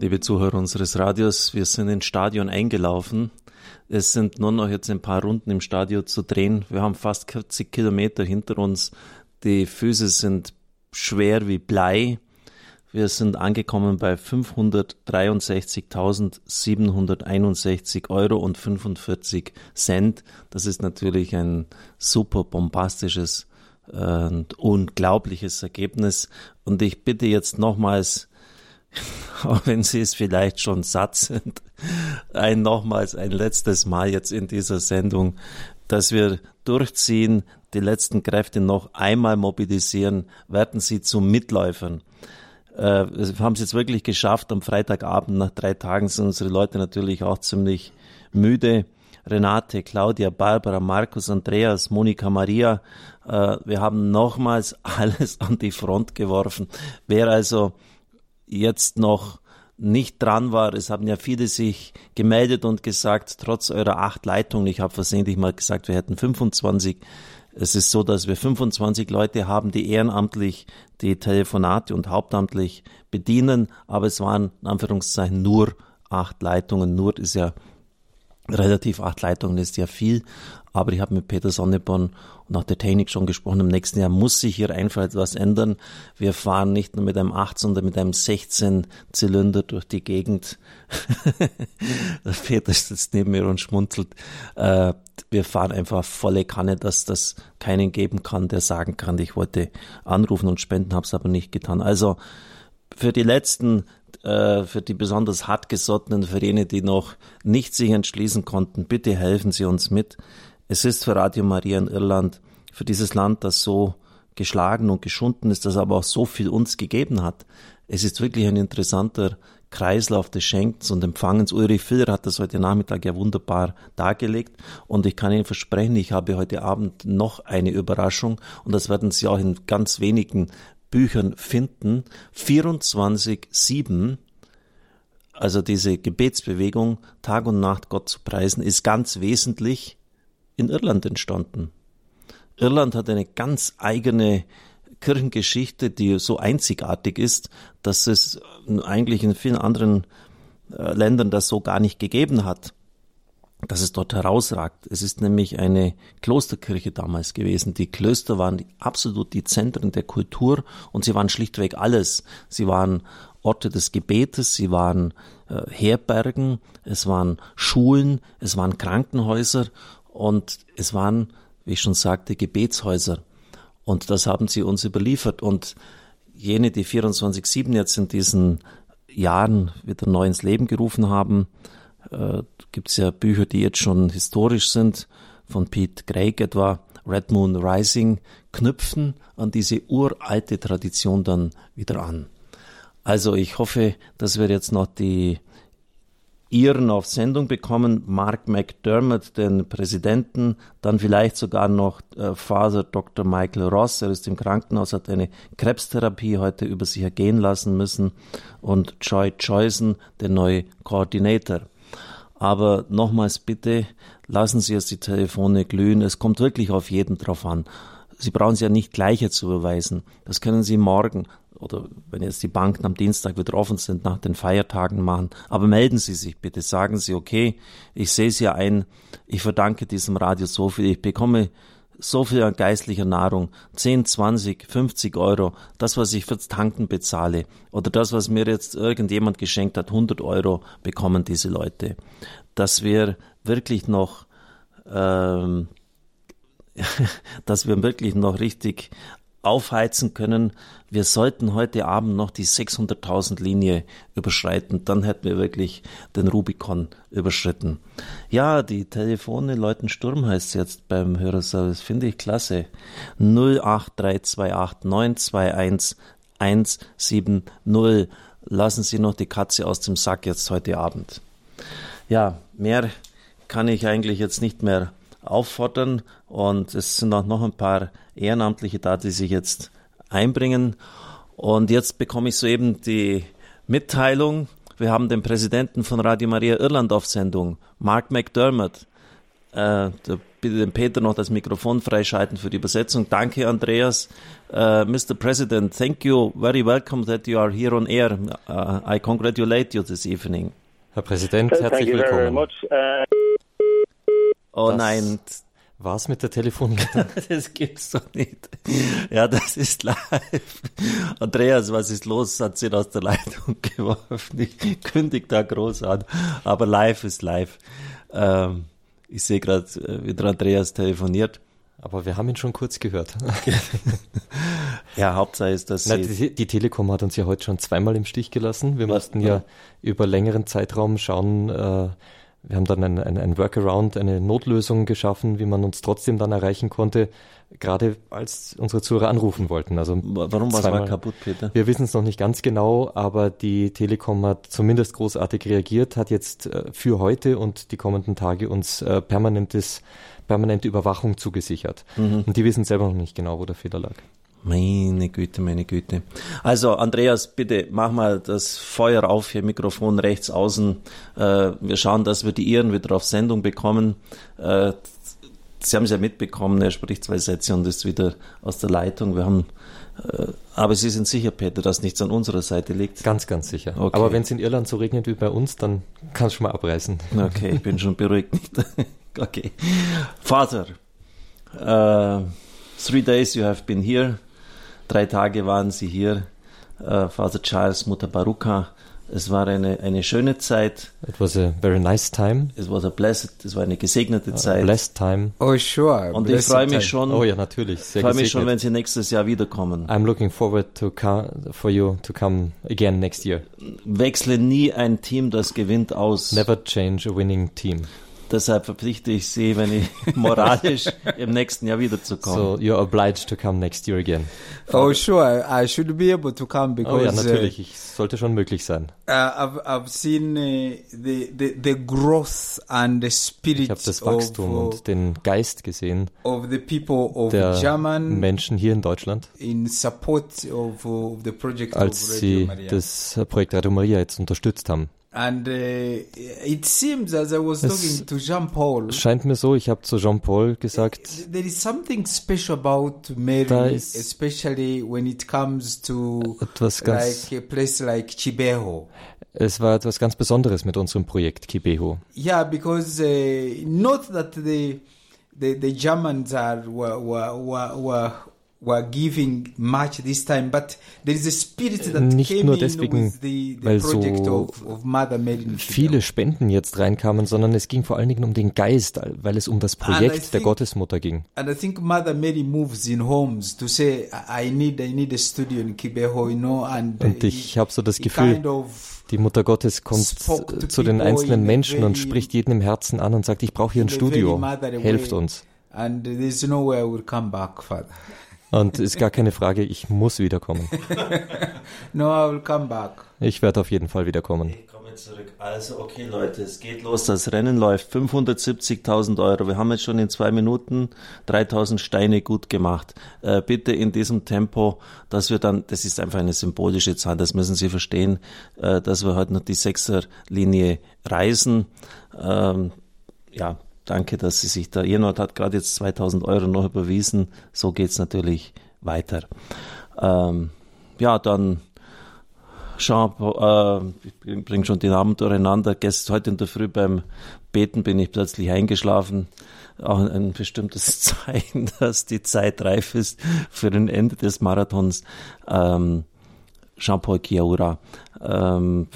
Liebe Zuhörer unseres Radios, wir sind ins Stadion eingelaufen. Es sind nur noch jetzt ein paar Runden im Stadion zu drehen. Wir haben fast 40 Kilometer hinter uns. Die Füße sind schwer wie Blei. Wir sind angekommen bei 563.761 Euro und 45 Cent. Das ist natürlich ein super bombastisches und unglaubliches Ergebnis. Und ich bitte jetzt nochmals, auch wenn Sie es vielleicht schon satt sind, ein nochmals ein letztes Mal jetzt in dieser Sendung, dass wir durchziehen, die letzten Kräfte noch einmal mobilisieren, werden Sie zu Mitläufern. Äh, wir haben es jetzt wirklich geschafft. Am Freitagabend nach drei Tagen sind unsere Leute natürlich auch ziemlich müde. Renate, Claudia, Barbara, Markus, Andreas, Monika, Maria. Äh, wir haben nochmals alles an die Front geworfen. Wer also jetzt noch nicht dran war, es haben ja viele sich gemeldet und gesagt, trotz eurer acht Leitungen, ich habe versehentlich mal gesagt, wir hätten 25. Es ist so, dass wir 25 Leute haben, die ehrenamtlich die Telefonate und hauptamtlich bedienen, aber es waren in Anführungszeichen nur acht Leitungen. Nur ist ja relativ acht Leitungen ist ja viel, aber ich habe mit Peter Sonneborn und auch der Technik schon gesprochen, im nächsten Jahr muss sich hier einfach etwas ändern. Wir fahren nicht nur mit einem 8, sondern mit einem 16 Zylinder durch die Gegend. Peter sitzt neben mir und schmunzelt. Äh, wir fahren einfach volle Kanne, dass das keinen geben kann, der sagen kann, ich wollte anrufen und spenden, habe es aber nicht getan. Also für die letzten äh, für die besonders hartgesottenen, für jene, die noch nicht sich entschließen konnten, bitte helfen Sie uns mit. Es ist für Radio Maria in Irland, für dieses Land, das so geschlagen und geschunden ist, das aber auch so viel uns gegeben hat. Es ist wirklich ein interessanter Kreislauf des Schenkens und Empfangens. Ulrich Filler hat das heute Nachmittag ja wunderbar dargelegt und ich kann Ihnen versprechen, ich habe heute Abend noch eine Überraschung und das werden Sie auch in ganz wenigen Büchern finden, 24-7, also diese Gebetsbewegung, Tag und Nacht Gott zu preisen, ist ganz wesentlich in Irland entstanden. Irland hat eine ganz eigene Kirchengeschichte, die so einzigartig ist, dass es eigentlich in vielen anderen äh, Ländern das so gar nicht gegeben hat dass es dort herausragt. Es ist nämlich eine Klosterkirche damals gewesen. Die Klöster waren absolut die Zentren der Kultur und sie waren schlichtweg alles. Sie waren Orte des Gebetes, sie waren äh, Herbergen, es waren Schulen, es waren Krankenhäuser und es waren, wie ich schon sagte, Gebetshäuser. Und das haben sie uns überliefert. Und jene, die 24-7 jetzt in diesen Jahren wieder neu ins Leben gerufen haben, äh, gibt es ja Bücher, die jetzt schon historisch sind, von Pete Craig etwa, Red Moon Rising, knüpfen an diese uralte Tradition dann wieder an. Also ich hoffe, dass wir jetzt noch die Iren auf Sendung bekommen, Mark McDermott, den Präsidenten, dann vielleicht sogar noch äh, Father Dr. Michael Ross, er ist im Krankenhaus, hat eine Krebstherapie heute über sich ergehen lassen müssen und Joy Choyson, der neue Koordinator. Aber nochmals bitte, lassen Sie jetzt die Telefone glühen. Es kommt wirklich auf jeden drauf an. Sie brauchen sie ja nicht gleich jetzt überweisen. Das können Sie morgen oder wenn jetzt die Banken am Dienstag wieder offen sind, nach den Feiertagen machen. Aber melden Sie sich bitte. Sagen Sie, okay, ich sehe es ja ein. Ich verdanke diesem Radio so viel. Ich bekomme so viel an geistlicher Nahrung, 10, 20, 50 Euro, das, was ich fürs Tanken bezahle oder das, was mir jetzt irgendjemand geschenkt hat, 100 Euro bekommen diese Leute. Dass wir wirklich noch, ähm, dass wir wirklich noch richtig aufheizen können. Wir sollten heute Abend noch die 600.000 Linie überschreiten. Dann hätten wir wirklich den Rubikon überschritten. Ja, die Telefone läuten Sturm heißt jetzt beim Hörerservice. Finde ich klasse. 08328 921 170. Lassen Sie noch die Katze aus dem Sack jetzt heute Abend. Ja, mehr kann ich eigentlich jetzt nicht mehr auffordern. Und es sind auch noch ein paar Ehrenamtliche da, die sich jetzt einbringen. Und jetzt bekomme ich soeben die Mitteilung. Wir haben den Präsidenten von Radio Maria Irland auf Sendung, Mark McDermott. Äh, bitte den Peter noch das Mikrofon freischalten für die Übersetzung. Danke, Andreas. Uh, Mr. President, thank you. Very welcome that you are here on air. Uh, I congratulate you this evening. Herr Präsident, herzlich willkommen. Oh das nein. Was mit der Telefon? das gibt's doch nicht. Ja, das ist live. Andreas, was ist los? Hat sie aus der Leitung geworfen. Ich kündige da groß an. Aber live ist live. Ähm, ich sehe gerade, äh, wie der Andreas telefoniert. Aber wir haben ihn schon kurz gehört. ja, Hauptsache ist, dass Na, die, die, Telekom hat uns ja heute schon zweimal im Stich gelassen. Wir mussten ja über längeren Zeitraum schauen. Äh, wir haben dann ein, ein, ein Workaround, eine Notlösung geschaffen, wie man uns trotzdem dann erreichen konnte, gerade als unsere Zuhörer anrufen wollten. Also warum war es kaputt, Peter? Wir wissen es noch nicht ganz genau, aber die Telekom hat zumindest großartig reagiert, hat jetzt äh, für heute und die kommenden Tage uns äh, permanentes permanente Überwachung zugesichert. Mhm. Und die wissen selber noch nicht genau, wo der Fehler lag. Meine Güte, meine Güte. Also, Andreas, bitte mach mal das Feuer auf hier, Mikrofon rechts außen. Äh, wir schauen, dass wir die Iren wieder auf Sendung bekommen. Äh, Sie haben es ja mitbekommen, er spricht zwei Sätze und ist wieder aus der Leitung. Wir haben, äh, aber Sie sind sicher, Peter, dass nichts an unserer Seite liegt? Ganz, ganz sicher. Okay. Aber wenn es in Irland so regnet wie bei uns, dann kann es schon mal abreißen. Okay, ich bin schon beruhigt. okay. Vater, uh, three days you have been here. Drei Tage waren Sie hier. Uh, Father Charles, Mutter Baruka. Es war eine, eine schöne Zeit. It was a very nice time. Es war a blessed, es war eine gesegnete Zeit. A blessed time. Oh, sure. Und ich freue mich schon. Oh ja, natürlich. Sehr freue mich schon, wenn Sie nächstes Jahr wiederkommen. I'm looking forward to for you to come again next year. Wechsle nie ein Team, das gewinnt aus. Never change a winning team. Deshalb verpflichte ich Sie, wenn ich moralisch im nächsten Jahr wiederzukommen. So you're obliged to come next year again. Oh sure, I should be able to come because. Oh ja, natürlich, uh, ich sollte schon möglich sein. Uh, I've, I've seen uh, the, the the growth and the spirit. Ich habe das Wachstum of, und den Geist gesehen. Of the people of der German. Menschen hier in Deutschland. In support of, of the project als of sie Maria. das Projekt Radio Maria jetzt unterstützt haben. And uh, it seems as I was talking to Jean Paul. Scheint mir so, ich habe zu Jean Paul gesagt. There is something special about Mary, especially when it comes to like a place like Chibeho. Es war etwas ganz Besonderes mit unserem Projekt Kibeho. Yeah, because uh, not that the the, the Germans are were, were, were, were were giving much this time, but there is a spirit that Nicht nur deswegen, the, the weil so viele Spenden jetzt reinkamen, sondern es ging vor allen Dingen um den Geist, weil es um das Projekt der Gottesmutter ging. And I think Mother Mary moves in homes to say, I need, I need a studio in Kibeho, you know, and und ich habe so das Gefühl, kind of die Mutter Gottes kommt zu den einzelnen Menschen und spricht jeden im Herzen an und sagt, ich brauche hier ein Studio, helft uns. And there's no way I will come back, Father. Und ist gar keine Frage, ich muss wiederkommen. no, I will come back. Ich werde auf jeden Fall wiederkommen. Ich komme zurück. Also, okay, Leute, es geht los. Das Rennen läuft. 570.000 Euro. Wir haben jetzt schon in zwei Minuten 3.000 Steine gut gemacht. Äh, bitte in diesem Tempo, dass wir dann, das ist einfach eine symbolische Zahl, das müssen Sie verstehen, äh, dass wir heute noch die Sechserlinie reisen. Ähm, ja, Danke, dass Sie sich da, Irenot hat gerade jetzt 2000 Euro noch überwiesen. So geht's natürlich weiter. Ähm, ja, dann Jean, äh, ich bringe schon die Namen durcheinander. Gestern, heute in der Früh beim Beten bin ich plötzlich eingeschlafen. Auch ein bestimmtes Zeichen, dass die Zeit reif ist für ein Ende des Marathons. Ähm, Jean-Paul Chiaura. Ähm,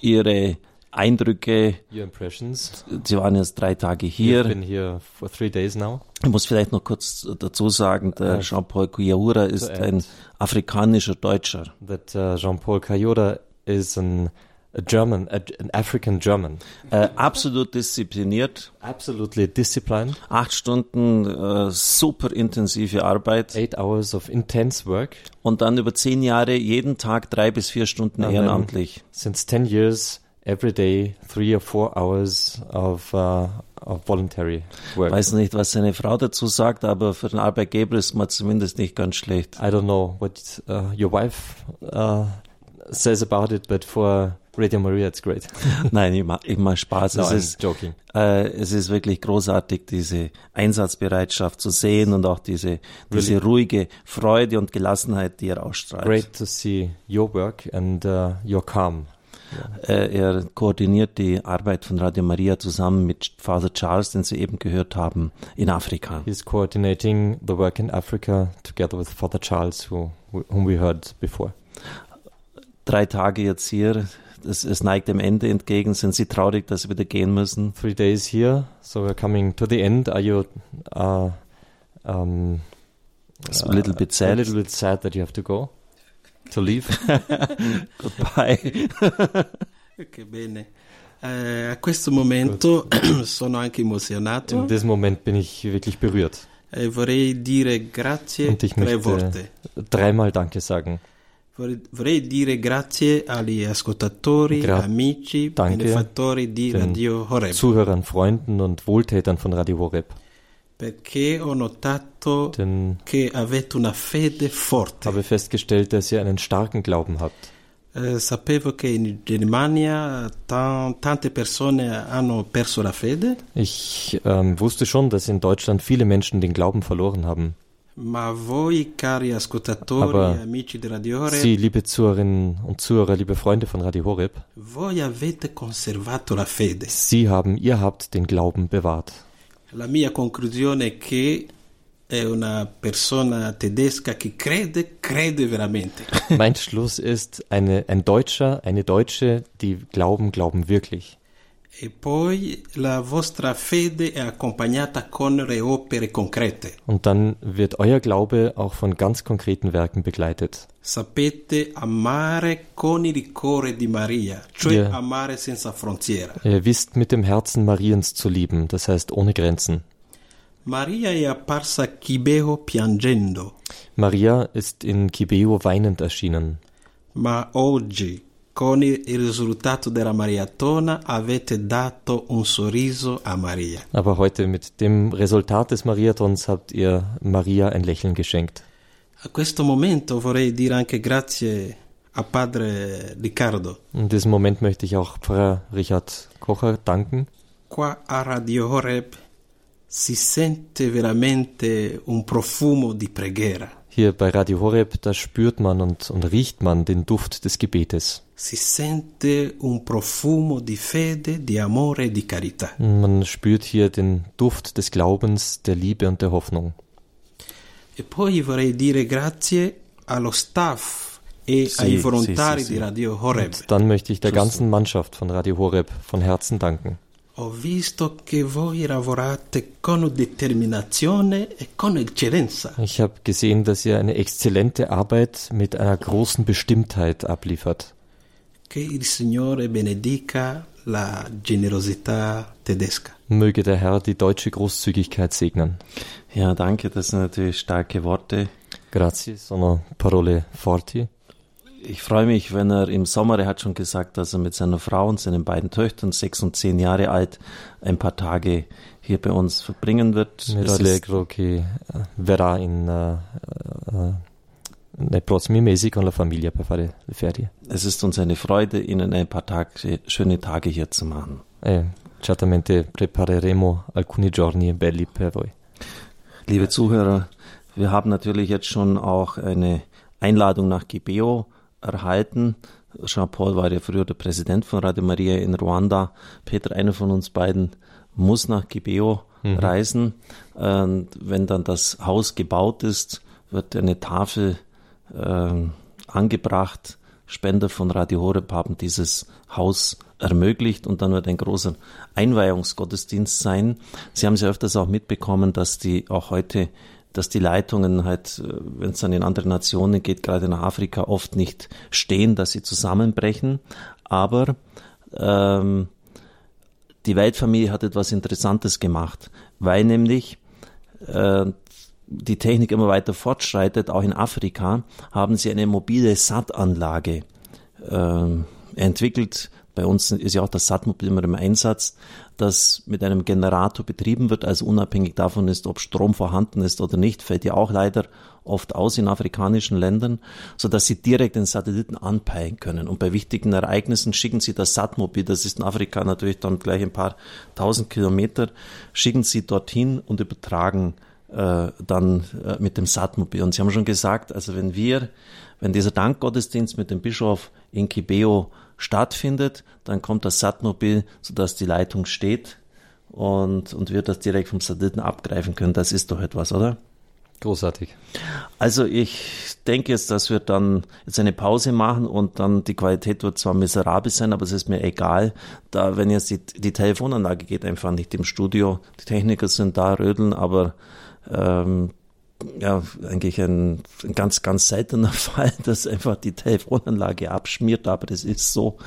ihre Eindrücke. Your impressions. Sie waren jetzt drei Tage hier. Ich bin hier for three days now. Ich muss vielleicht noch kurz dazu sagen, der Jean-Paul Kuyahura ist ein afrikanischer Deutscher. That uh, Jean-Paul Kuyahura is an a German, a, an African German. Äh, absolut diszipliniert. Absolutely disciplined. Acht Stunden äh, super intensive Arbeit. Eight hours of intense work. Und dann über zehn Jahre jeden Tag drei bis vier Stunden And ehrenamtlich. Since ten years every day three or four hours of, uh, of voluntary work. Weiß nicht, was seine Frau dazu sagt, aber für den Arbeitgeber ist man zumindest nicht ganz schlecht. I don't know what uh, your wife uh, says about it, but for Radio Maria, it's great. Nein, ich mache mach Spaß. No, es, I'm ist, joking. äh, es ist wirklich großartig, diese Einsatzbereitschaft zu sehen und auch diese, diese ruhige Freude und Gelassenheit, die er ausstrahlt. Great to see your work and uh, your calm. Äh, er koordiniert die Arbeit von Radio Maria zusammen mit Father Charles, den Sie eben gehört haben, in Afrika. He's coordinating the work in Africa together with Father Charles, who, whom we heard before. Drei Tage jetzt hier, es, es neigt dem Ende entgegen. Sind Sie traurig, dass Sie wieder gehen müssen? Three days here, so we're coming to the end. Are you uh, um, a little bit a sad. little bit sad that you have to go, to leave? Goodbye. Che bene. Eh, a questo momento sono anche emozionato In diesem Moment bin ich wirklich berührt. e vorrei dire grazie Und ich tre möchte volte. dreimal Danke sagen. Vorrei, dire grazie agli ascoltatori, Gra- amici, danke benefattori di Radio Horeb, Zuhörern, Freunden und Wohltätern von Radio Horeb. Denn che avete una fede ich forte. habe festgestellt, dass ihr einen starken Glauben habt. Eh, Ich ähm, wusste schon, dass in Deutschland viele Menschen den Glauben verloren haben. ma voi, cari ascoltatori Aber Sie, liebe Zuhörerinnen und Zuhörer, liebe Freunde von Radio Horeb, voi avete conservato la fede. Sie haben, ihr habt den Glauben bewahrt. La mia conclusione è che è una persona tedesca che crede, crede veramente. Mein Schluss ist, eine, ein Deutscher, eine Deutsche, die glauben, glauben wirklich. E poi la vostra fede è accompagnata con le opere concrete. Und dann wird euer Glaube auch von ganz konkreten Werken begleitet. Sapete amare con il cuore di Maria, cioè Yeah. amare senza frontiera. Ihr wisst mit dem Herzen Mariens zu lieben, das heißt ohne Grenzen. Maria è apparsa a Chibeo piangendo, Maria ist in Kibeo weinend erschienen. ma oggi, con il risultato della maratona, avete dato un sorriso a Maria. Aber heute mit dem Resultat des Mariathons habt ihr Maria ein Lächeln geschenkt. A questo momento vorrei dire anche grazie a padre Riccardo. In diesem Moment möchte ich auch Pfarrer Richard Kocher danken. Qua a Radio Horeb si sente veramente un profumo di preghiera. Hier bei Radio Horeb, da spürt man und, und riecht man den Duft des Gebetes. Si sente un profumo di fede, di amore e di carità. Man spürt hier den Duft des Glaubens, der Liebe und der Hoffnung. E poi vorrei dire grazie allo staff e Sì, ai volontari sì, sì. di Radio Horeb. Und dann möchte ich der ganzen Mannschaft von Radio Horeb von Herzen danken. Ho visto che voi lavorate con determinazione e con eccellenza. Ich habe gesehen, dass ihr eine exzellente Arbeit mit einer großen Bestimmtheit abliefert. Che il Signore benedica la generosità tedesca. Möge der Herr die deutsche Großzügigkeit segnen. Ja, danke, das sind natürlich starke Worte. Grazie, sono parole forti. Ich freue mich, wenn er im Sommer, er hat schon gesagt, dass er mit seiner Frau und seinen beiden Töchtern, sechs und zehn Jahre alt, ein paar Tage hier bei uns verbringen wird. Mi allegro che eh, verrà in, eh, eh, nei prossimi mesi con la famiglia per fare le ferie. es ist uns eine Freude, Ihnen ein paar Tage, schöne Tage hier zu machen. E certamente prepareremo alcuni giorni belli per voi. Liebe Zuhörer, wir haben natürlich jetzt schon auch eine Einladung nach Gibeo erhalten. Jean-Paul war ja früher der Präsident von Radio Maria in Ruanda. Peter, einer von uns beiden, muss nach Gibeo reisen. Und wenn dann das Haus gebaut ist, wird eine Tafel ähm, angebracht. Spender von Radio Horeb haben dieses Haus ermöglicht und dann wird ein großer Einweihungsgottesdienst sein. Sie haben ja öfters auch mitbekommen, dass die auch heute, dass die Leitungen halt, äh, wenn es dann in andere Nationen geht, gerade nach Afrika, oft nicht stehen, dass sie zusammenbrechen. Aber ähm, die Weltfamilie hat etwas Interessantes gemacht, weil nämlich äh, die Technik immer weiter fortschreitet, auch in Afrika, haben sie eine mobile Sattanlage ähm, entwickelt, bei uns ist ja auch das Satmobil immer im Einsatz, das mit einem Generator betrieben wird, also unabhängig davon ist, ob Strom vorhanden ist oder nicht, fällt ja auch leider oft aus in afrikanischen Ländern, so dass sie direkt den Satelliten anpeilen können. Und bei wichtigen Ereignissen schicken sie das Satmobil, das ist in Afrika natürlich dann gleich ein paar tausend Kilometer, schicken sie dorthin und übertragen äh, dann äh, mit dem Satmobil. Und sie haben schon gesagt, also wenn wir, wenn dieser Dankgottesdienst mit dem Bischof in Kibeo stattfindet, dann kommt das Satmobil, sodass die Leitung steht und, und wir das direkt vom Satelliten abgreifen können. Das ist doch etwas, oder? Großartig. Also ich denke jetzt, dass wir dann jetzt eine Pause machen und dann die Qualität wird zwar miserabel sein, aber es ist mir egal. Da, wenn jetzt die, die Telefonanlage geht einfach nicht im Studio. Die Techniker sind da, rödeln, aber ähm, ja, eigentlich ein, ein, ganz, ganz seltener Fall, dass einfach die Telefonanlage abschmiert, aber das ist so.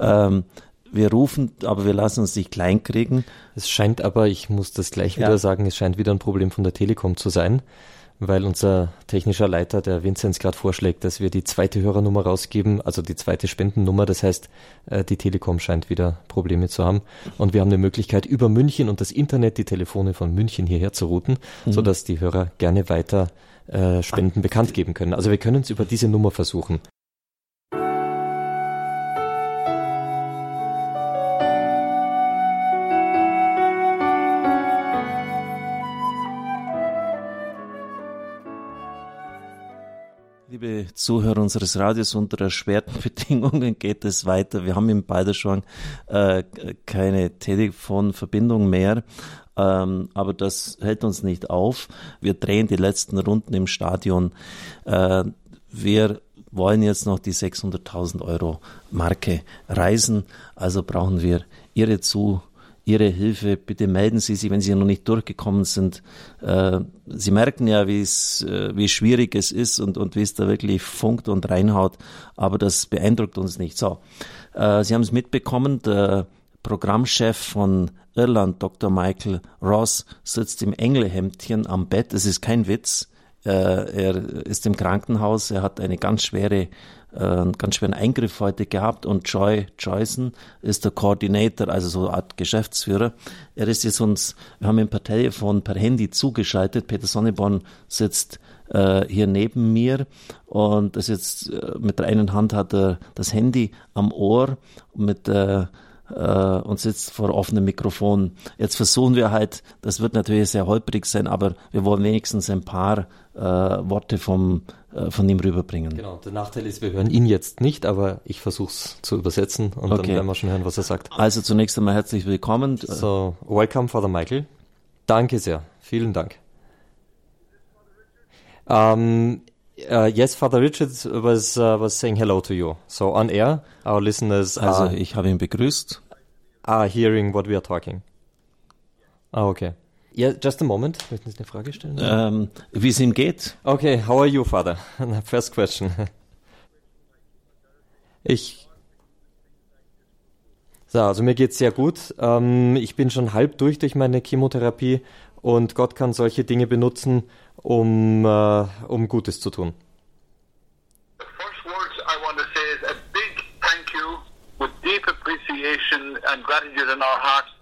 Ähm, wir rufen, aber wir lassen uns nicht kleinkriegen. Es scheint aber, ich muss das gleich ja. wieder sagen, es scheint wieder ein Problem von der Telekom zu sein, weil unser technischer Leiter, der Vinzenz, gerade vorschlägt, dass wir die zweite Hörernummer rausgeben, also die zweite Spendennummer. Das heißt, äh, die Telekom scheint wieder Probleme zu haben. Und wir haben eine Möglichkeit, über München und das Internet die Telefone von München hierher zu routen, mhm. sodass die Hörer gerne weiter äh, Spenden ah. bekannt geben können. Also wir können es über diese Nummer versuchen. Zuhörer unseres Radios, unter erschwerten Bedingungen geht es weiter. Wir haben im Balderschwang äh, keine Telefonverbindung mehr, ähm, aber das hält uns nicht auf. Wir drehen die letzten Runden im Stadion. Äh, wir wollen jetzt noch die 600.000 Euro Marke reisen, also brauchen wir Ihre Zuhörer Ihre Hilfe. Bitte melden Sie sich, wenn Sie noch nicht durchgekommen sind. Äh, Sie merken ja, wie es, äh, wie schwierig es ist und, und wie es da wirklich funkt und reinhaut. Aber das beeindruckt uns nicht. So. Äh, Sie haben es mitbekommen, der Programmchef von Irland, Dr. Michael Ross, sitzt im Engelhemdchen am Bett. Es ist kein Witz. Er ist im Krankenhaus. Er hat eine ganz schwere äh, einen ganz schweren Eingriff heute gehabt und Joy Joyson ist der Koordinator, also so eine Art Geschäftsführer. Er ist jetzt uns, wir haben ihn per Telefon, per Handy zugeschaltet. Peter Sonneborn sitzt äh, hier neben mir und das jetzt äh, mit der einen Hand hat er das Handy am Ohr mit äh, und sitzt vor offenem Mikrofon. Jetzt versuchen wir halt, das wird natürlich sehr holprig sein, aber wir wollen wenigstens ein paar äh, Worte vom, äh, von ihm rüberbringen. Genau, der Nachteil ist, wir hören ihn jetzt nicht, aber ich versuche es zu übersetzen und okay. dann werden wir schon hören, was er sagt. Also zunächst einmal herzlich willkommen. So, welcome, Father Michael. Danke sehr, vielen Dank. Um, uh, yes, Father Richard was uh, was saying hello to you. So on air, our listeners also are, ich habe ihn begrüßt. Are hearing what we are talking. Ah, okay. Yeah, just a moment. Möchten Sie eine Frage stellen? Ähm, wie es ihm geht. Okay, how are you, Father? First question. Ich. So, also mir geht's sehr gut. Ähm, ich bin schon halb durch durch meine Chemotherapie und Gott kann solche Dinge benutzen, um, äh, um Gutes zu tun. The first words I want to say is a big thank you with deep appreciation and gratitude in our hearts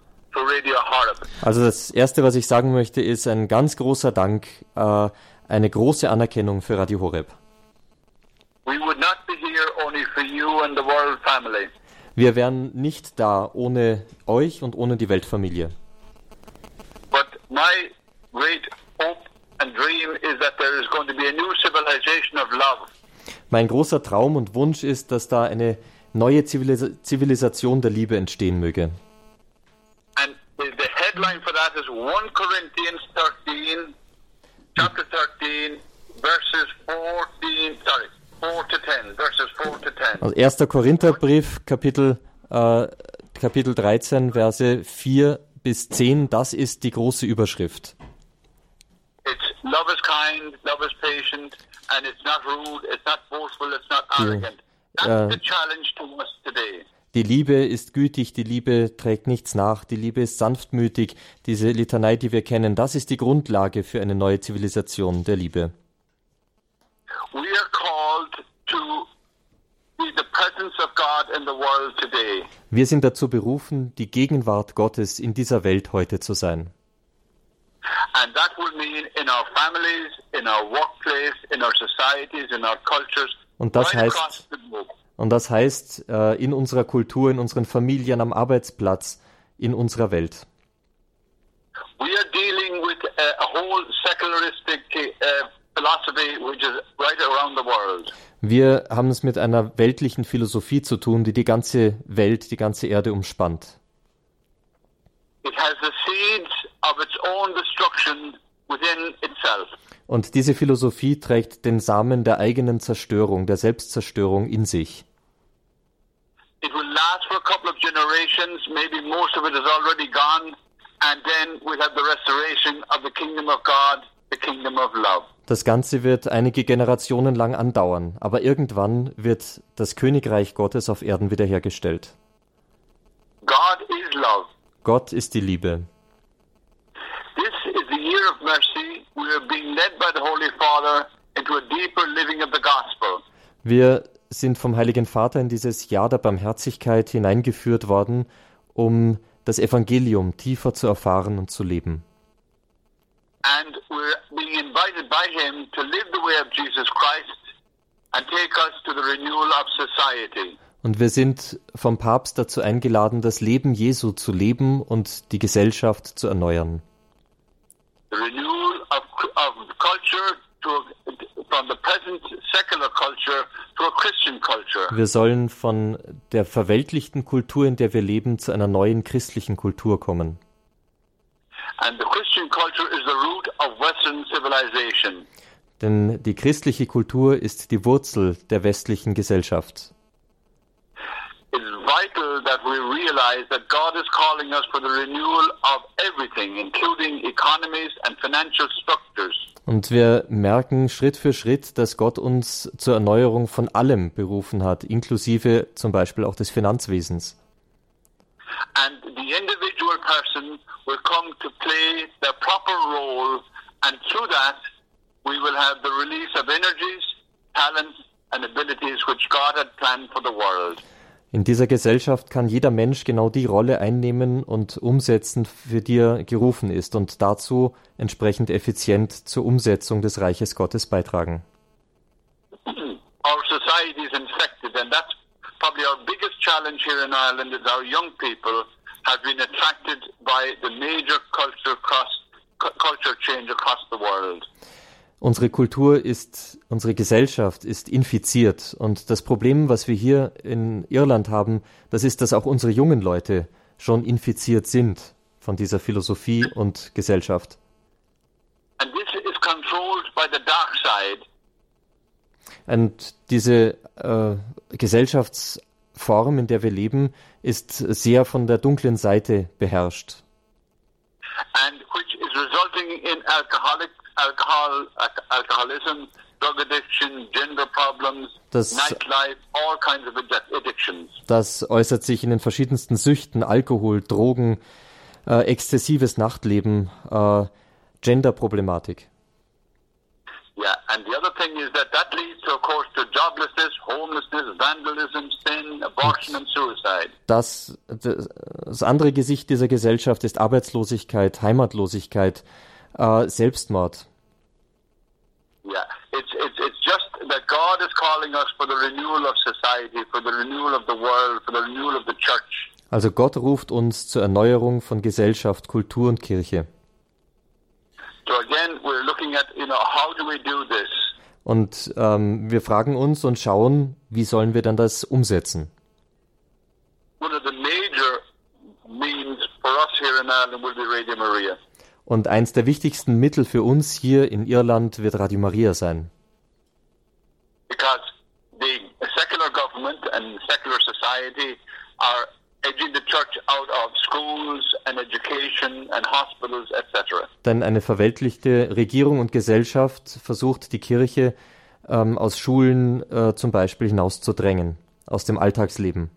also das Erste, was ich sagen möchte, ist ein ganz großer Dank, äh, eine große Anerkennung für Radio Horeb. Wir wären nicht da ohne euch und ohne die Weltfamilie. But my great hope and dream is that there is going to be a new civilization of love. Mein großer Traum und Wunsch ist, dass da eine neue Zivilisation der Liebe entstehen möge headline for that is 1 Corinthians 13, chapter 13, verses 14, sorry, 4 to 10, verses 4 to 10. Also 1. Korintherbrief, Kapitel, äh, Kapitel 13, Verse 4 bis 10, das ist die große Überschrift. It's love is kind, love is patient, and it's not rude, it's not boastful, it's not arrogant. That's the challenge to us today. Die Liebe ist gütig, die Liebe trägt nichts nach, die Liebe ist sanftmütig. Diese Litanei, die wir kennen, das ist die Grundlage für eine neue Zivilisation der Liebe. Wir sind dazu berufen, die Gegenwart Gottes in dieser Welt heute zu sein. And that will mean in our families, in our workplace, in our societies, in our cultures, Und das heißt-. Und das heißt, äh, in unserer Kultur, in unseren Familien, am Arbeitsplatz, in unserer Welt. We are dealing with a, a whole secularistic uh, philosophy which is right around the world. Wir haben es mit einer weltlichen Philosophie zu tun, die die ganze Welt, die ganze Erde umspannt. Und diese Philosophie trägt den Samen der eigenen Zerstörung, der Selbstzerstörung in sich. It will last for a couple of generations, maybe most of it is already gone, and then we'll have the restoration of the kingdom of God, the kingdom of love. Das Ganze wird einige Generationen lang andauern, aber irgendwann wird das Königreich Gottes auf Erden wiederhergestellt. God is love. Gott ist die Liebe. This is the year of mercy. We are being led by the Holy Father into a deeper living of the gospel. Wir sind vom Heiligen Vater in dieses Jahr der Barmherzigkeit hineingeführt worden, um das Evangelium tiefer zu erfahren und zu leben. And we're being invited by Him to live the way of Jesus Christ and take us to the renewal of society. Und wir sind vom Papst dazu eingeladen, das Leben Jesu zu leben und die Gesellschaft zu erneuern. The renewal of, of culture to Wir sollen von der verweltlichten Kultur, in der wir leben, zu einer neuen christlichen Kultur kommen. And the Christian culture is the root of Western civilization. Denn die christliche Kultur ist die Wurzel der westlichen Gesellschaft. It's vital that we realize that God is calling us for the renewal of everything, including economies and financial structures. Und wir merken Schritt für Schritt, dass Gott uns zur Erneuerung von allem berufen hat, inklusive zum Beispiel auch des Finanzwesens. Role, energies, talents, and abilities which God had planned for the world. In dieser Gesellschaft kann jeder Mensch genau die Rolle einnehmen und umsetzen, für die er gerufen ist und dazu entsprechend effizient zur Umsetzung des Reiches Gottes beitragen. Our society is infected, and that's probably our biggest challenge here in Ireland is our young people have been attracted by the major culture across, cu- culture change across the world. Unsere Kultur ist, unsere Gesellschaft ist infiziert und das Problem, was wir hier in Irland haben, das ist, dass auch unsere jungen Leute schon infiziert sind von dieser Philosophie und Gesellschaft. And this is controlled by the dark side. Und diese äh, Gesellschaftsform, in der wir leben, ist sehr von der dunklen Seite beherrscht. and which is resulting in alcoholic alcohol al- alcoholism, drug addiction, gender problems, Das- nightlife, all kinds of addic- addictions. Das äußert sich in den verschiedensten Süchten, Alkohol, Drogen, äh, exzessives Nachtleben, äh, Genderproblematik. Yeah, and the other thing is that that leads to, of course, to joblessness, homelessness, vandalism, sin, abortion, and suicide. Das, das andere Gesicht dieser Gesellschaft ist Arbeitslosigkeit, Heimatlosigkeit, äh, Selbstmord. Yeah, it's it's it's just that God is calling us for the renewal of society, for the renewal of the world, for the renewal of the church. Also Gott ruft uns zur Erneuerung von Gesellschaft, Kultur und Kirche. So again, we're looking at you know how do we do this? Und ähm, wir fragen uns und schauen, wie sollen wir dann das umsetzen? One of the major means for us here in Ireland will be Radio Maria. Und eins der wichtigsten Mittel für uns hier in Irland wird Radio Maria sein. because the secular government and secular society are edging the church out of schools and education and hospitals, etc. Denn eine verweltlichte Regierung und Gesellschaft versucht die Kirche ähm, aus Schulen äh, zum Beispiel hinauszudrängen, aus dem Alltagsleben.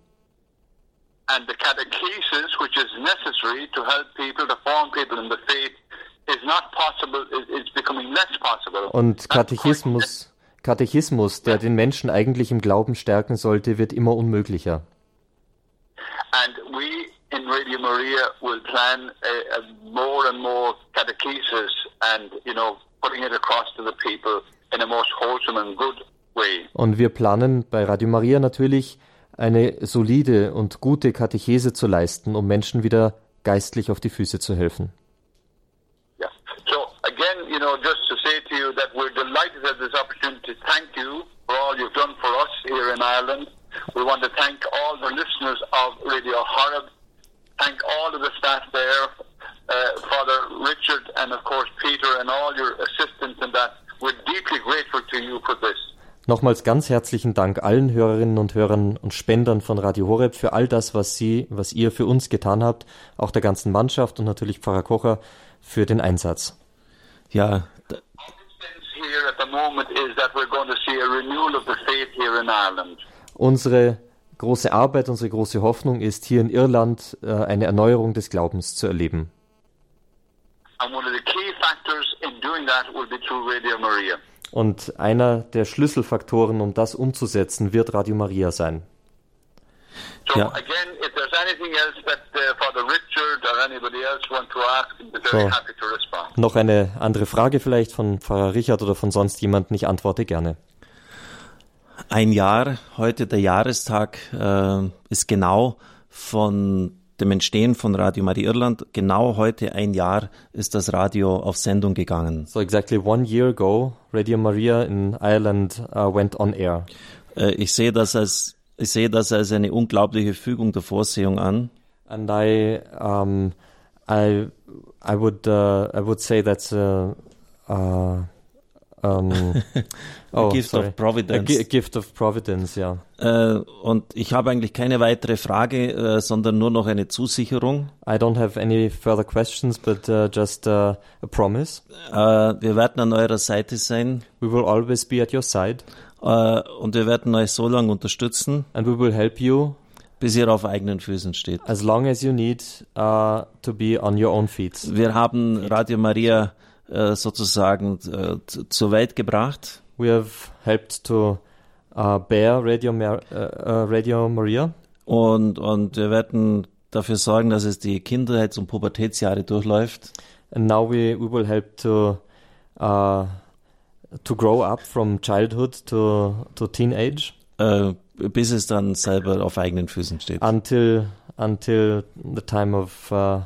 And the is necessary to help people, to form people in the faith, is not possible, is becoming less possible. Und Katechismus, Katechismus, der den Menschen eigentlich im Glauben stärken sollte, wird immer unmöglicher. And we in Radio Maria will plan a, a more and more catechesis and, you know, putting it across to the people in a most wholesome and good way. Und wir planen bei Radio Maria natürlich eine solide und gute Katechese zu leisten, um Menschen wieder geistlich auf die Füße zu helfen. Yeah. So again, you know, just to say to you that we're delighted at this opportunity to thank you for all you've done for us here in Ireland. We want to thank all the listeners of Radio Horeb, thank all of the staff there, uh, Father Richard and of course Peter and all your assistants in that. We're deeply grateful to you for this. Nochmals ganz herzlichen Dank allen Hörerinnen und Hörern und Spendern von Radio Horeb für all das, was Sie, was ihr für uns getan habt, auch der ganzen Mannschaft und natürlich Pfarrer Kocher für den Einsatz. Ja, d- sense here at the moment is that we're going to see a renewal of the faith here in Ireland. Unsere große Arbeit, unsere große Hoffnung ist, hier in Irland äh, eine Erneuerung des Glaubens zu erleben. And one of the key factors in doing that will be through Radio Maria. Und einer der Schlüsselfaktoren, um das umzusetzen, wird Radio Maria sein. So Yeah. again, if there's anything else that uh, Father Richard or anybody else want to ask, we'll be very So. happy to respond. Noch eine andere Frage vielleicht von Pfarrer Richard oder von sonst jemandem, ich antworte gerne. ein Jahr, heute der Jahrestag, äh, ist genau von dem Entstehen von Radio Maria Irland, genau heute ein Jahr ist das Radio auf Sendung gegangen. So exactly one year ago, Radio Maria in Ireland uh, went on air. Äh, ich sehe das als ich sehe das als eine unglaubliche Fügung der Vorsehung an. And I, um, I, I would, uh, I would say that's a, uh, um, oh, gift sorry. of providence. A gift of providence, ja. Äh, und ich habe eigentlich keine weitere Frage, äh, sondern nur noch eine Zusicherung. I don't have any further questions, but uh, just uh, a promise. Äh, wir werden an eurer Seite sein We will always be at your side, äh, und wir werden euch so lange unterstützen, and we will help you bis ihr auf eigenen Füßen steht. as long as you need uh, to be on your own feet. Wir haben Radio Maria äh, sozusagen äh, z- zur Welt gebracht. We have helped to uh, bear Radio, Mar uh, uh, Radio Maria, Und, und wir werden dafür sorgen, dass es die Kindheits- und Pubertätsjahre durchläuft. and now we, we will help to uh, to grow up from childhood to to teenage Äh, bis es dann selber auf eigenen Füßen steht. until until the time of uh,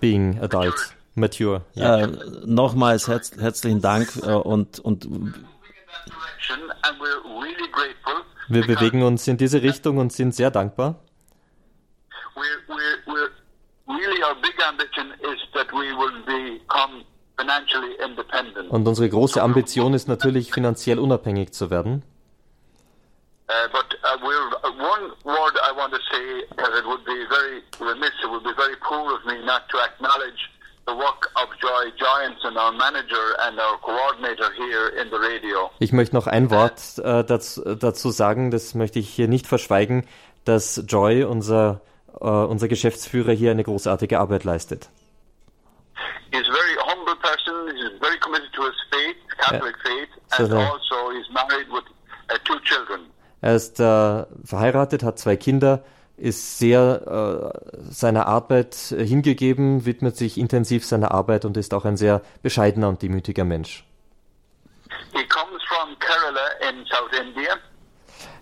being adult, mature. Äh, nochmals herz, herzlichen Dank äh, und, und Moving in that direction, and we're really grateful. Wir bewegen uns in diese Richtung und sind sehr dankbar. We're, we're, we're really our big ambition is that we will become financially independent. Und unsere große Ambition ist natürlich, finanziell unabhängig zu werden. Ich möchte noch ein Wort äh, dazu, dazu sagen, das möchte ich hier nicht verschweigen, dass Joy, unser, äh, unser Geschäftsführer, hier eine großartige Arbeit leistet. He's a very humble person. He's very committed to his faith, Catholic faith, So and the- also he's married with uh, two children. Er ist äh, verheiratet, hat zwei Kinder, ist sehr äh, seiner Arbeit äh, hingegeben, widmet sich intensiv seiner Arbeit und ist auch ein sehr bescheidener und demütiger Mensch. He comes from Kerala in South India,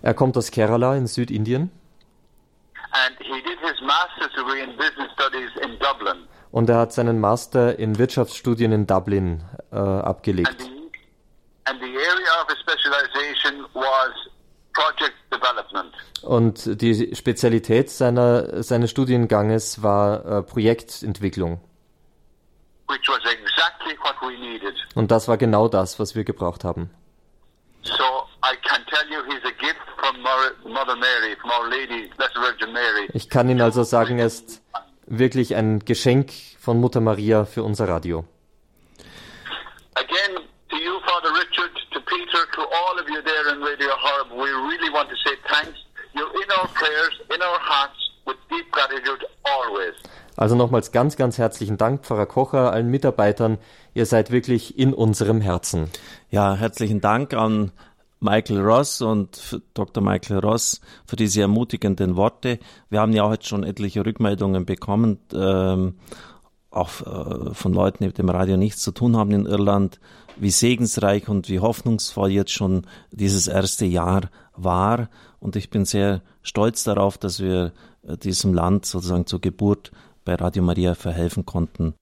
Er kommt aus Kerala in Südindien and he did his master's degree in business studies in Dublin. und er hat seinen Master in Wirtschaftsstudien in Dublin äh, And abgelegt. the, and the area of his specialization was project development. Und die Spezialität seiner, seines Studienganges war äh, Projektentwicklung. which was exactly what we needed. Und das war genau das, was wir gebraucht haben. So I can tell you he's a gift from Mother Mary, from Our Lady, Blessed Virgin Mary. Ich kann Ihnen also sagen, er ist wirklich ein Geschenk von Mutter Maria für unser Radio. Again, we really want to say thanks. You're in our prayers, in our hearts, with deep gratitude always. Also nochmals ganz, ganz herzlichen Dank, Pfarrer Kocher, allen Mitarbeitern. Ihr seid wirklich in unserem Herzen. Ja, herzlichen Dank an Michael Ross und Dr. Michael Ross für diese ermutigenden Worte. Wir haben ja auch jetzt schon etliche Rückmeldungen bekommen, ähm, auch äh, von Leuten, die mit dem Radio nichts zu tun haben in Irland, wie segensreich und wie hoffnungsvoll jetzt schon dieses erste Jahr war. Und ich bin sehr stolz darauf, dass wir äh, diesem Land sozusagen zur Geburt bei Radio Maria verhelfen konnten.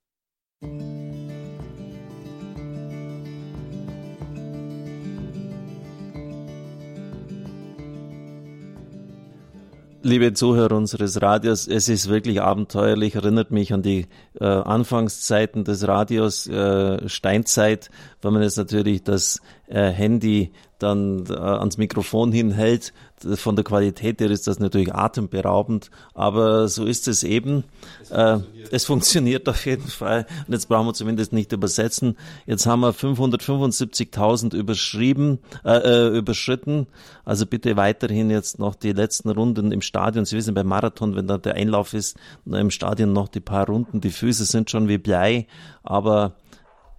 Liebe Zuhörer unseres Radios, es ist wirklich abenteuerlich, erinnert mich an die äh, Anfangszeiten des Radios, äh, Steinzeit, wenn man jetzt natürlich das äh, Handy dann äh, ans Mikrofon hinhält. Von der Qualität her ist das natürlich atemberaubend, aber so ist es eben. Es funktioniert. Äh, es funktioniert auf jeden Fall. Und jetzt brauchen wir zumindest nicht übersetzen. Jetzt haben wir 575.000 überschrieben, äh, äh, überschritten. Also bitte weiterhin jetzt noch die letzten Runden im Stadion. Sie wissen, beim Marathon, wenn da der Einlauf ist, im Stadion noch die paar Runden. Die Füße sind schon wie Blei, aber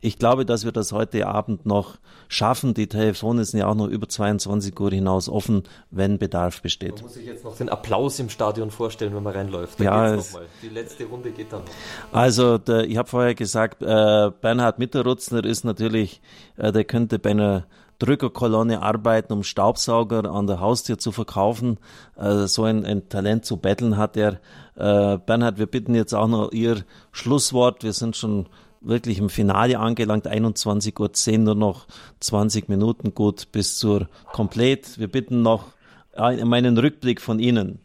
ich glaube, dass wir das heute Abend noch schaffen. Die Telefone sind ja auch noch über 22 Uhr hinaus offen, wenn Bedarf besteht. Man muss sich jetzt noch den Applaus im Stadion vorstellen, wenn man reinläuft. Da ja, es, die letzte Runde geht dann noch. Also, der, ich habe vorher gesagt, äh, Bernhard Mitterrutzner ist natürlich, äh, der könnte bei einer Drückerkolonne arbeiten, um Staubsauger an der Haustür zu verkaufen. Äh, so ein, ein, Talent zu betteln hat er. Äh, Bernhard, wir bitten jetzt auch noch Ihr Schlusswort. Wir sind schon wirklich im Finale angelangt, 21.10 Uhr, nur noch 20 Minuten gut bis zur Komplett. Wir bitten noch meinen Rückblick von Ihnen.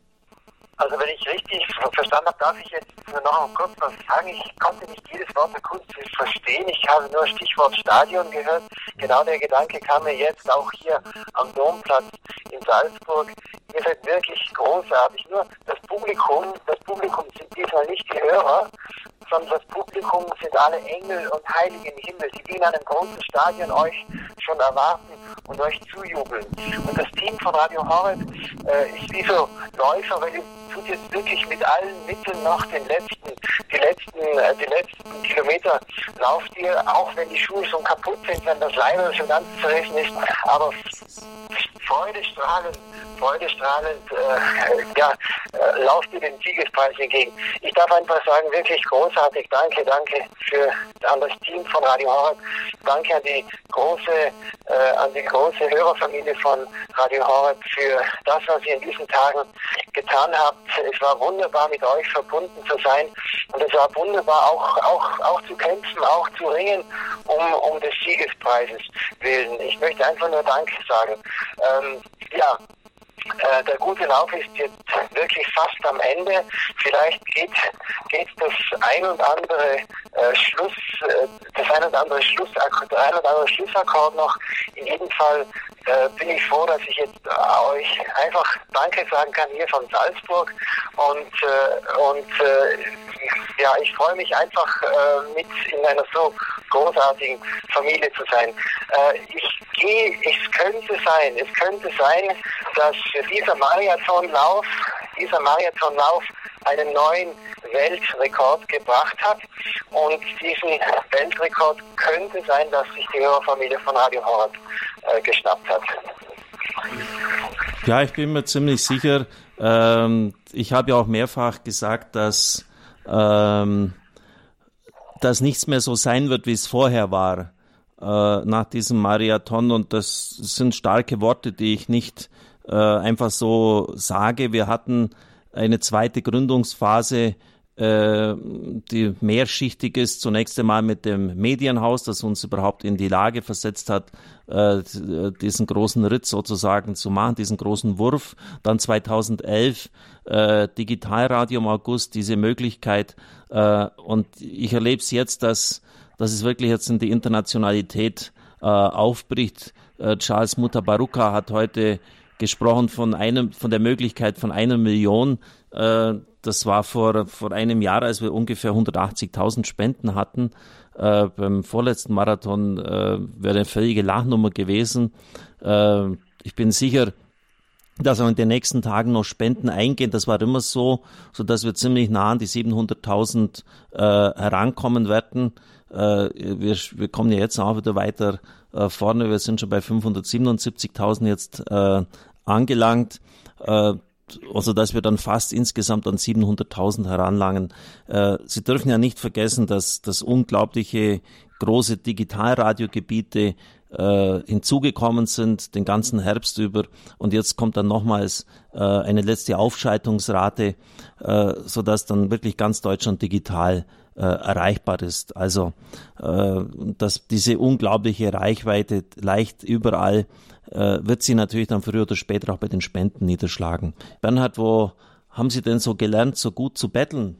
Also wenn ich richtig verstanden habe, darf ich jetzt noch kurz was sagen. Ich konnte nicht jedes Wort akustisch verstehen. Ich habe nur Stichwort Stadion gehört. Genau der Gedanke kam mir jetzt auch hier am Domplatz in Salzburg. Ihr seid wirklich großartig. Nur das Publikum, das Publikum sind diesmal nicht die Hörer, sondern das Publikum sind alle Engel und Heilige im Himmel, die wie in einem großen Stadion euch schon erwarten und euch zujubeln. Und das Team von Radio Horeb äh, ist wie so Läufer, weil ihr tut jetzt wirklich mit allen Mitteln noch den letzten, die letzten, äh, die letzten Kilometer lauft ihr, auch wenn die Schuhe schon kaputt sind, wenn das Leine schon ganz zerrissen ist, aber freudestrahlend, freudestrahlend, äh, ja, äh, lauft ihr den Siegespreis entgegen. Ich darf einfach sagen, wirklich großartig, danke, danke für, an das Team von Radio Horeb, danke an die große, äh, an die große Hörerfamilie von Radio Horeb für das, was ihr in diesen Tagen getan habt. Es war wunderbar, mit euch verbunden zu sein und es war wunderbar, auch, auch, auch zu kämpfen, auch zu ringen um, um des Siegespreises willen. Ich möchte einfach nur Danke sagen. Ähm, ja, äh, der gute Lauf ist jetzt wirklich fast am Ende. Vielleicht geht, geht das ein und andere äh, Schluss, äh, das ein und andere Schluss, der ein und andere Schlussakkord noch. In jedem Fall äh, bin ich froh, dass ich jetzt äh, euch einfach Danke sagen kann hier von Salzburg und äh, und ja, ich freue mich einfach mit in einer so großartigen Familie zu sein. ich gehe, es könnte sein, es könnte sein, dass dieser Marathonlauf, dieser Marathonlauf einen neuen Weltrekord gebracht hat. Und diesen Weltrekord könnte sein, dass sich die Hörerfamilie von Radio Horeb äh, geschnappt hat. Ja, ich bin mir ziemlich sicher. Ähm, ich habe ja auch mehrfach gesagt, dass ähm, dass nichts mehr so sein wird, wie es vorher war äh, nach diesem Marathon. Und das sind starke Worte, die ich nicht äh, einfach so sage. Wir hatten eine zweite Gründungsphase, äh, die mehrschichtig ist. Zunächst einmal mit dem Medienhaus, das uns überhaupt in die Lage versetzt hat, äh, diesen großen Ritt sozusagen zu machen, diesen großen Wurf. Dann 2011 äh, Digitalradio im August, diese Möglichkeit. Und ich erlebe es jetzt, dass, dass es wirklich jetzt in die Internationalität aufbricht. Äh, Charles Mutabaruka hat heute gesprochen von einem, von der Möglichkeit von einer Million. Äh, das war vor, vor einem Jahr, als wir ungefähr 180.000 Spenden hatten. Äh, beim vorletzten Marathon äh, wäre eine völlige Lachnummer gewesen. Äh, ich bin sicher, dass auch in den nächsten Tagen noch Spenden eingehen. Das war immer so, so dass wir ziemlich nah an die 700.000 äh, herankommen werden. Äh, wir, wir kommen ja jetzt auch wieder weiter vorne. Wir sind schon bei 577.000 jetzt angelangt. Also dass wir dann fast insgesamt an 700.000 heranlangen. Äh, Sie dürfen ja nicht vergessen, dass das unglaubliche große Digitalradiogebiete äh, hinzugekommen sind, den ganzen Herbst über. Und jetzt kommt dann nochmals äh, eine letzte Aufschaltungsrate, äh, sodass dann wirklich ganz Deutschland digital äh, erreichbar ist. Also äh, dass diese unglaubliche Reichweite leicht überall äh, wird sie natürlich dann früher oder später auch bei den Spenden niederschlagen. Bernhard, wo haben Sie denn so gelernt, so gut zu betteln?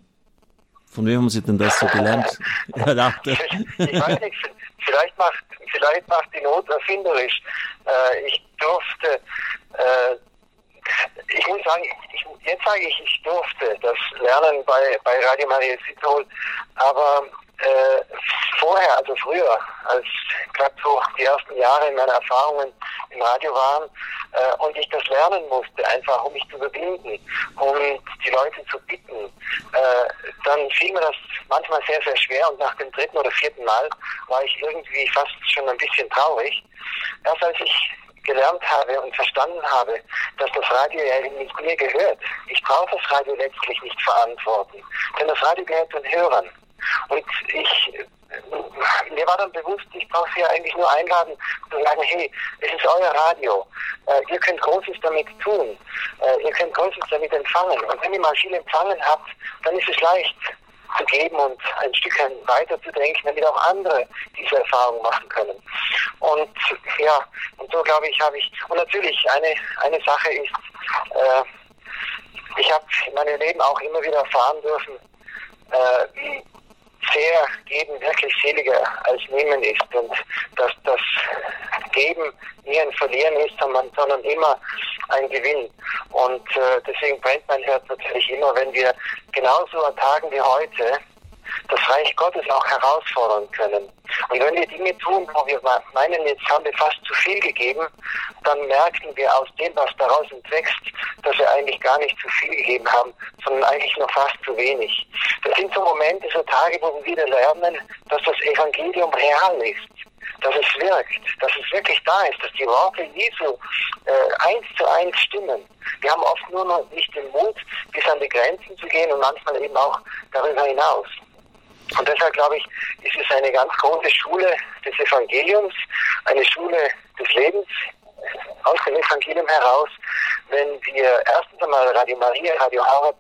Von wem haben Sie denn das so gelernt? ich weiß nicht, vielleicht macht, vielleicht macht die Not erfinderisch. Äh, ich durfte, äh, ich muss sagen, ich, jetzt sage ich, ich durfte das lernen bei, bei Radio Maria Südtirol, aber äh, vorher, also früher, als gerade so die ersten Jahre meiner Erfahrungen im Radio waren äh, und ich das lernen musste, einfach um mich zu überwinden, um die Leute zu bitten, äh, dann fiel mir das manchmal sehr, sehr schwer und nach dem dritten oder vierten Mal war ich irgendwie fast schon ein bisschen traurig. Erst als ich gelernt habe und verstanden habe, dass das Radio ja nicht mir gehört. Ich brauche das Radio letztlich nicht verantworten, denn das Radio gehört den Hörern. Und ich, mir war dann bewusst, ich brauche Sie ja eigentlich nur einladen zu sagen, hey, es ist euer Radio. Äh, ihr könnt Großes damit tun. Äh, ihr könnt Großes damit empfangen. Und wenn ihr mal viel empfangen habt, dann ist es leicht zu geben und ein Stückchen weiterzudenken, damit auch andere diese Erfahrung machen können. Und ja, und so glaube ich, habe ich, und natürlich eine, eine Sache ist, äh, ich habe in meinem Leben auch immer wieder erfahren dürfen, äh, wie sehr Geben wirklich seliger als Nehmen ist und dass das Geben nie ein Verlieren ist, sondern, immer ein Gewinn. Und äh, deswegen brennt mein Herz natürlich immer, wenn wir genauso an Tagen wie heute das Reich Gottes auch herausfordern können. Und wenn wir Dinge tun, wo wir meinen, jetzt haben wir fast zu viel gegeben, dann merken wir aus dem, was daraus entwächst, dass wir eigentlich gar nicht zu viel gegeben haben, sondern eigentlich noch fast zu wenig. Das sind so Momente, so Tage, wo wir wieder lernen, dass das Evangelium real ist dass es wirkt, dass es wirklich da ist, dass die Worte Jesu äh, eins zu eins stimmen. Wir haben oft nur noch nicht den Mut, bis an die Grenzen zu gehen und manchmal eben auch darüber hinaus. Und deshalb glaube ich, ist es eine ganz große Schule des Evangeliums, eine Schule des Lebens aus dem Evangelium heraus, wenn wir erstens einmal Radio Maria, Radio Horeb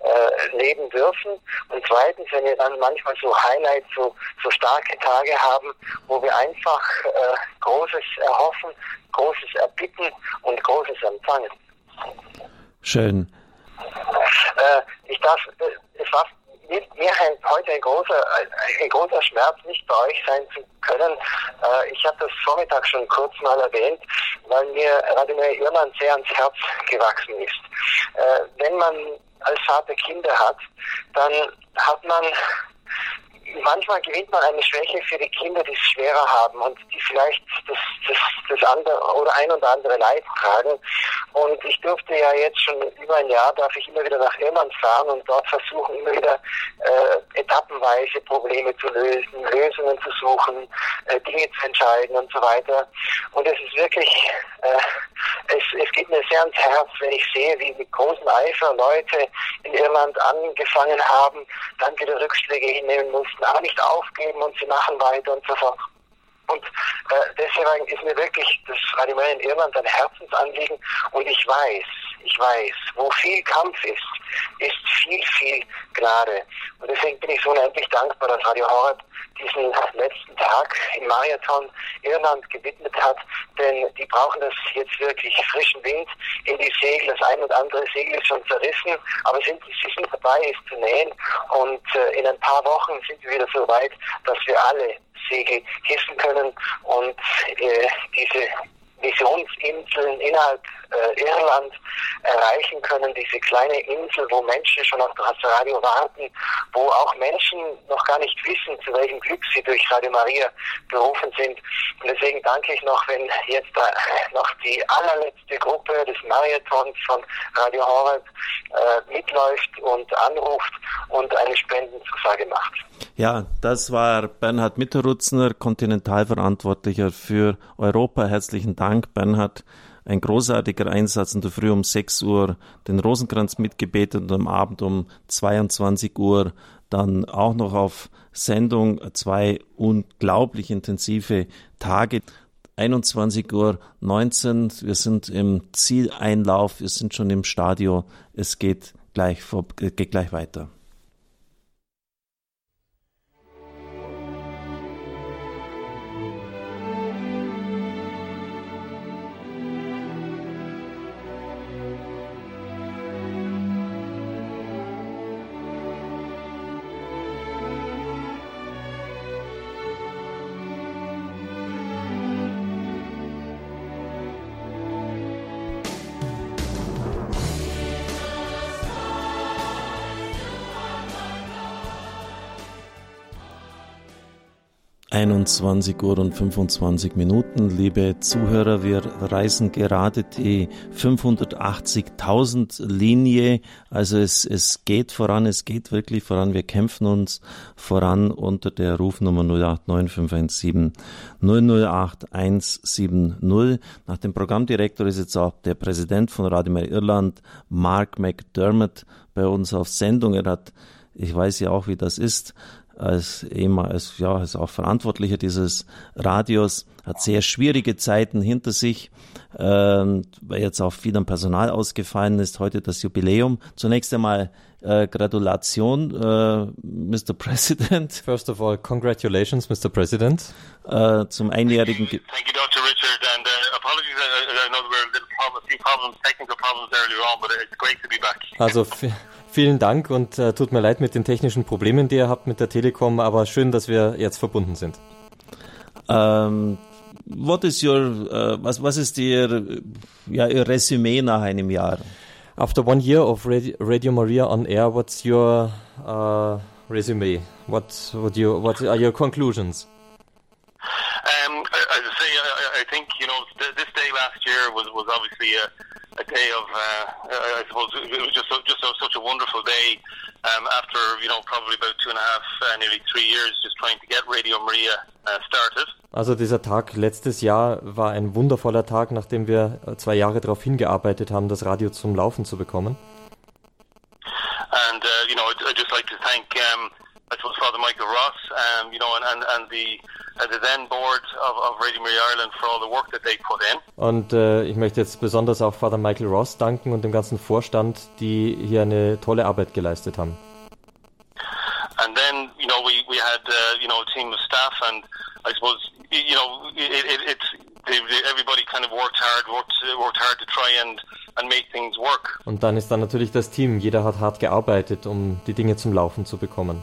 äh, leben dürfen und zweitens, wenn wir dann manchmal so Highlights, so, so starke Tage haben, wo wir einfach äh, Großes erhoffen, Großes erbitten und Großes empfangen. Schön. Äh, ich darf, äh, es war mir, mir heute ein großer, ein großer Schmerz, nicht bei euch sein zu können. Äh, ich habe das Vormittag schon kurz mal erwähnt, weil mir Radimir Irland sehr ans Herz gewachsen ist. Äh, wenn man als Vater Kinder hat, dann hat man manchmal gewinnt man eine Schwäche für die Kinder, die es schwerer haben und die vielleicht das, das, das andere oder ein oder andere Leid tragen. Und ich durfte ja jetzt schon über ein Jahr, darf ich immer wieder nach Irland fahren und dort versuchen, immer wieder äh, etappenweise Probleme zu lösen, Lösungen zu suchen, äh, Dinge zu entscheiden und so weiter. Und es ist wirklich, äh, es, es geht mir sehr ans Herz, wenn ich sehe, wie mit großem Eifer Leute in Irland angefangen haben, dann wieder Rückschläge hinnehmen mussten, aber nicht aufgeben und sie machen weiter und so fort. Und äh, deswegen ist mir wirklich das Radimel in Irland ein Herzensanliegen und ich weiß, ich weiß, wo viel Kampf ist, ist viel, viel Gnade. Und deswegen bin ich so unendlich dankbar, dass Radio Horeb diesen letzten Tag im Marathon Irland gewidmet hat, denn die brauchen das jetzt wirklich frischen Wind in die Segel. Das ein und andere Segel ist schon zerrissen, aber sind, sie sind dabei, es zu nähen und äh, in ein paar Wochen sind wir wieder so weit, dass wir alle Segel hissen können und äh, diese Missionsinseln innerhalb äh, Irland erreichen können, diese kleine Insel, wo Menschen schon auf das Radio warten, wo auch Menschen noch gar nicht wissen, zu welchem Glück sie durch Radio Maria berufen sind. Und deswegen danke ich noch, wenn jetzt äh, noch die allerletzte Gruppe des Marathons von Radio Horeb äh, mitläuft und anruft und eine Spendenzusage macht. Ja, das war Bernhard Mitterutzner, Kontinentalverantwortlicher für Europa. Herzlichen Dank, Bernhard ein großartiger Einsatz in der Früh um 6 Uhr den Rosenkranz mitgebetet und am Abend um 22 Uhr dann auch noch auf Sendung zwei unglaublich intensive Tage. 21 Uhr 19, wir sind im Zieleinlauf, wir sind schon im Stadio, es geht gleich, geht gleich weiter. 21 Uhr und 25 Minuten. Liebe Zuhörer, wir reisen gerade die 580.000 Linie. Also es, es geht voran, es geht wirklich voran. Wir kämpfen uns voran unter der Rufnummer 089517 008 170. Nach dem Programmdirektor ist jetzt auch der Präsident von Radio Mehr Irland, Mark McDermott, bei uns auf Sendung. Er hat ich weiß ja auch, wie das ist, als als ja als auch Verantwortlicher dieses Radios hat sehr schwierige Zeiten hinter sich, ähm, weil jetzt auch viel am Personal ausgefallen ist. Heute das Jubiläum. Zunächst einmal äh, Gratulation, äh, Mr. President. First of all, congratulations, Mr. President. Äh, zum einjährigen. Thank you, thank you, Dr. Richard, and uh, apologies. I, I know there were a little problem, a few problems, technical problems earlier on, but it's great to be back. Also Vielen Dank und äh, tut mir leid mit den technischen Problemen, die ihr habt mit der Telekom, aber schön, dass wir jetzt verbunden sind. Um, ähm, what is your, uh, was, was ist Ihr, ja, Ihr Resümee nach einem Jahr? After one year of Radio, Radio Maria on air, what's your uh, resume? What would you, what are your conclusions? Um, as I say, I, I think you know this day last year was was obviously a a day of, uh, I suppose it was just just a, such a wonderful day um, after you know probably about two and a half, uh, nearly three years, just trying to get Radio Maria uh, started. Also dieser Tag letztes Jahr war ein wundervoller Tag, nachdem wir äh, zwei Jahre darauf hingearbeitet haben, das Radio zum Laufen zu bekommen. And uh, you know, I'd, I'd just like to thank um, I suppose Father Michael Ross, um, you know, and, and, and the they. Und äh, ich möchte jetzt besonders auch Father Michael Ross danken und dem ganzen Vorstand, die hier eine tolle Arbeit geleistet haben. And then, you know, we we had uh, you know a team of staff, and I suppose you know it, it, it's everybody kind of worked hard, worked worked hard to try and and make things work. Und dann ist dann natürlich das Team. Jeder hat hart gearbeitet, um die Dinge zum Laufen zu bekommen.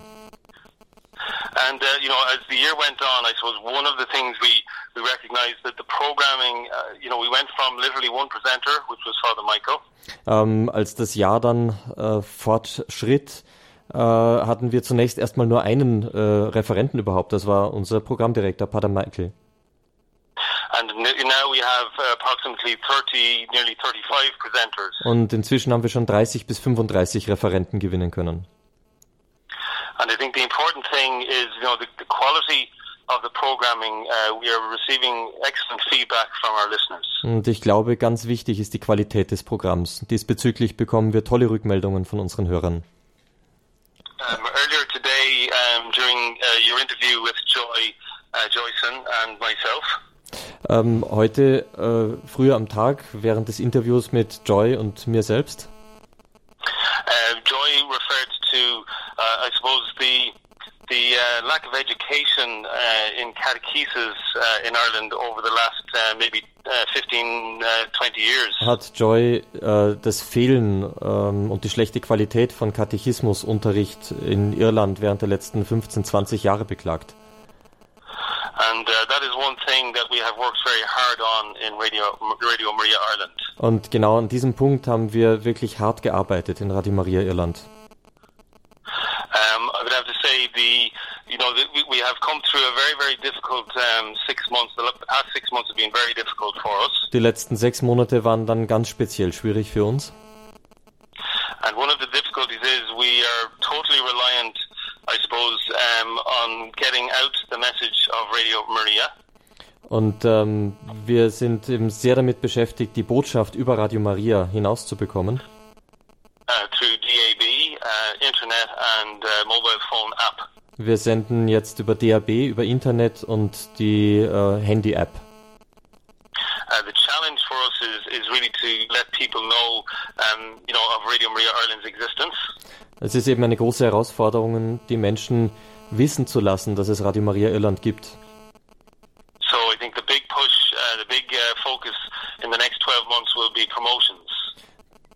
And uh, you know, as the year went on, I suppose one of the things we we recognised that the programming, uh, you know, we went from literally one presenter, which was Father Michael. Ähm, als das Jahr dann äh, fortschritt, äh, hatten wir zunächst erstmal nur einen äh, Referenten überhaupt. Das war unser Programmdirektor, Pater Michael. And now we have uh, approximately 30, nearly 35 presenters. Und inzwischen haben wir schon 30 bis 35 Referenten gewinnen können. And I think the important thing is, you know, the, the quality of the programming. Uh, we are receiving excellent feedback from our listeners. Und ich glaube, ganz wichtig ist die Qualität des Programms. Diesbezüglich bekommen wir tolle Rückmeldungen von unseren Hörern. Um, earlier today, um, during uh, your interview with Joy, uh, Joyson and myself. Ähm, heute, äh, früher am Tag, während des Interviews mit Joy und mir selbst. Uh, Joy referred to, I suppose, the the uh, lack of education uh, in catechesis uh, in Ireland over the last uh, maybe 15, 20 years. Hat Joy das Fehlen ähm, und die schlechte Qualität von Katechismusunterricht in Irland während der letzten 15, 20 Jahre beklagt? And uh, that is one thing that we have worked very hard on in Radio, Radio Maria Ireland. Und genau an diesem Punkt haben wir wirklich hart gearbeitet in Radio Maria Irland. Um, I would have to say the, you know, the, we, we have come through a very, very difficult um, six months. The past six months have been very difficult for us. Die letzten sechs Monate waren dann ganz speziell schwierig für uns. And one of the difficulties is we are totally reliant, I suppose, um, on getting out the message of Radio Maria. Und ähm, wir sind eben sehr damit beschäftigt, die Botschaft über Radio Maria hinauszubekommen. Uh, through DAB, uh, Internet and uh, mobile phone app. Wir senden jetzt über DAB, über Internet und die Handy-App. Uh, the challenge for us is, is really to let people know, um, you know, of Radio Maria Ireland's existence. Es ist eben eine große Herausforderung, die Menschen wissen zu lassen, dass es Radio Maria Irland gibt. So I think the big push, uh, the big uh, focus in the next 12 months will be promotions.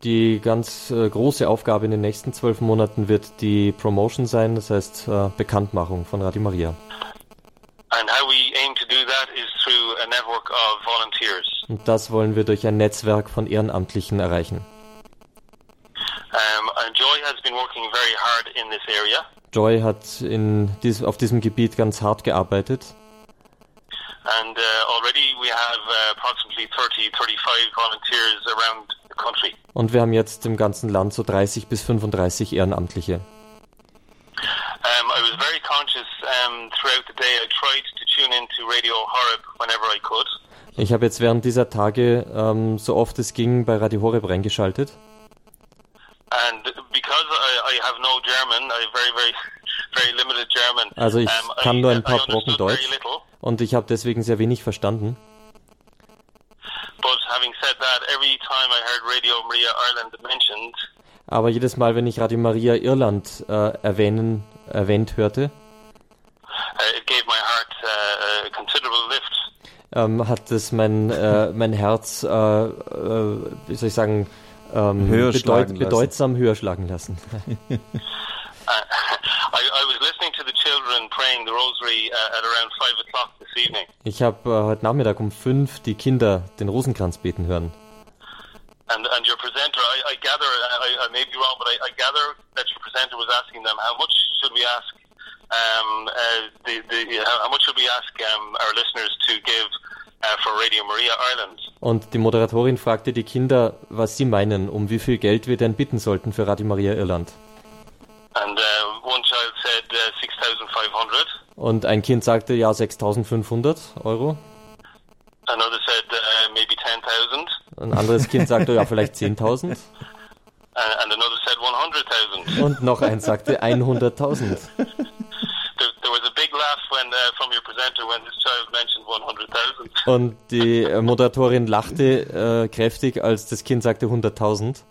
Die ganz äh, große Aufgabe in den nächsten zwölf Monaten wird die Promotion sein, das heißt äh, Bekanntmachung von Radio Maria. And how we aim to do that is through a network of volunteers. Und das wollen wir durch ein Netzwerk von Ehrenamtlichen erreichen. Um, Joy has been working very hard in this area. Joy hat in dies, auf diesem Gebiet ganz hart gearbeitet. And uh, already we have uh, approximately 30, 35 volunteers around. Und wir haben jetzt im ganzen Land so 30 bis 35 Ehrenamtliche. Um, I was very conscious um, throughout the day. I tried to tune into Radio Horeb whenever I could. Ich habe jetzt während dieser Tage, ähm, so oft es ging, bei Radio Horeb reingeschaltet. And because I, I have no German, I have very, very, very limited German. Also ich kann nur ein paar Brocken Deutsch. Und ich habe deswegen sehr wenig verstanden. But having said that, every time I heard Radio Maria Ireland mentioned, Aber jedes Mal, wenn ich Radio Maria Irland äh, erwähnen, erwähnt hörte, uh, it gave my heart uh, a considerable lift. ähm, hat es mein, äh, mein Herz, äh, äh, wie soll ich sagen, ähm, Höher schlagen lassen. bedeutsam höher schlagen lassen. Uh, I, I was listening to the children praying the rosary uh, at around five o'clock evening, Ich habe äh, heute Nachmittag um fünf die Kinder den Rosenkranz beten hören. and and your presenter, I, I gather, I, I may be wrong, but I, I gather that your presenter was asking them how much should we ask, um, uh, the the how much should we ask um, our listeners to give uh, for Radio Maria Ireland? Und die Moderatorin fragte die Kinder, was sie meinen, um wie viel Geld wir denn bitten sollten für Radio Maria Irland. And uh, one child said uh, six thousand five hundred. Und ein Kind sagte, ja, 6500 Euro. Another said uh, maybe ten thousand, Ein anderes Kind sagte, ja, vielleicht 10.000. uh, and another said one hundred thousand. Und noch eins sagte 100.000. There, there was a big laugh when uh. Und die äh, Moderatorin lachte äh, kräftig, als das Kind sagte 100.000.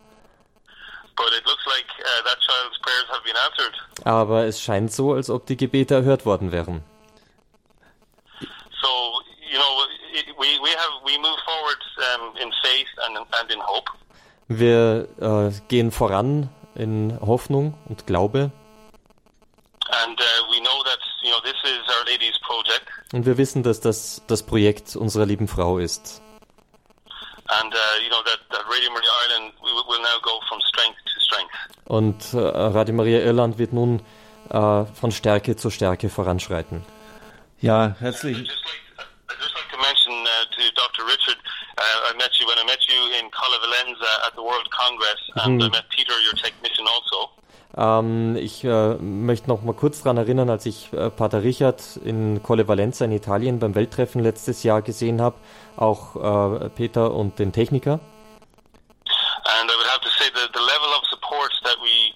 But it looks like uh, that child's prayers have been answered. Aber es scheint so, als ob die Gebete erhört worden wären. So you know, we we have we move forward um, in faith and and in hope, Wir äh, gehen voran in Hoffnung und Glaube. and uh, we know that you know this is Our Lady's project, Und wir wissen, dass das das Projekt unserer lieben Frau ist. and uh, you know that, that Radio Maria Ireland will now go from strength to strength. Und äh, Radio Maria Irland wird nun äh, von Stärke zu Stärke voranschreiten. Ja, herzlich. Uh, uh, I met you when I met you in Colla at the World Congress, and I met Peter, your technician, also. Ähm, ich äh, möchte noch mal kurz daran erinnern, als ich äh, Pater Richard in Colle Valenza in Italien beim Welttreffen letztes Jahr gesehen habe, auch äh, Peter und den Techniker. And I would have to say that the level of support that we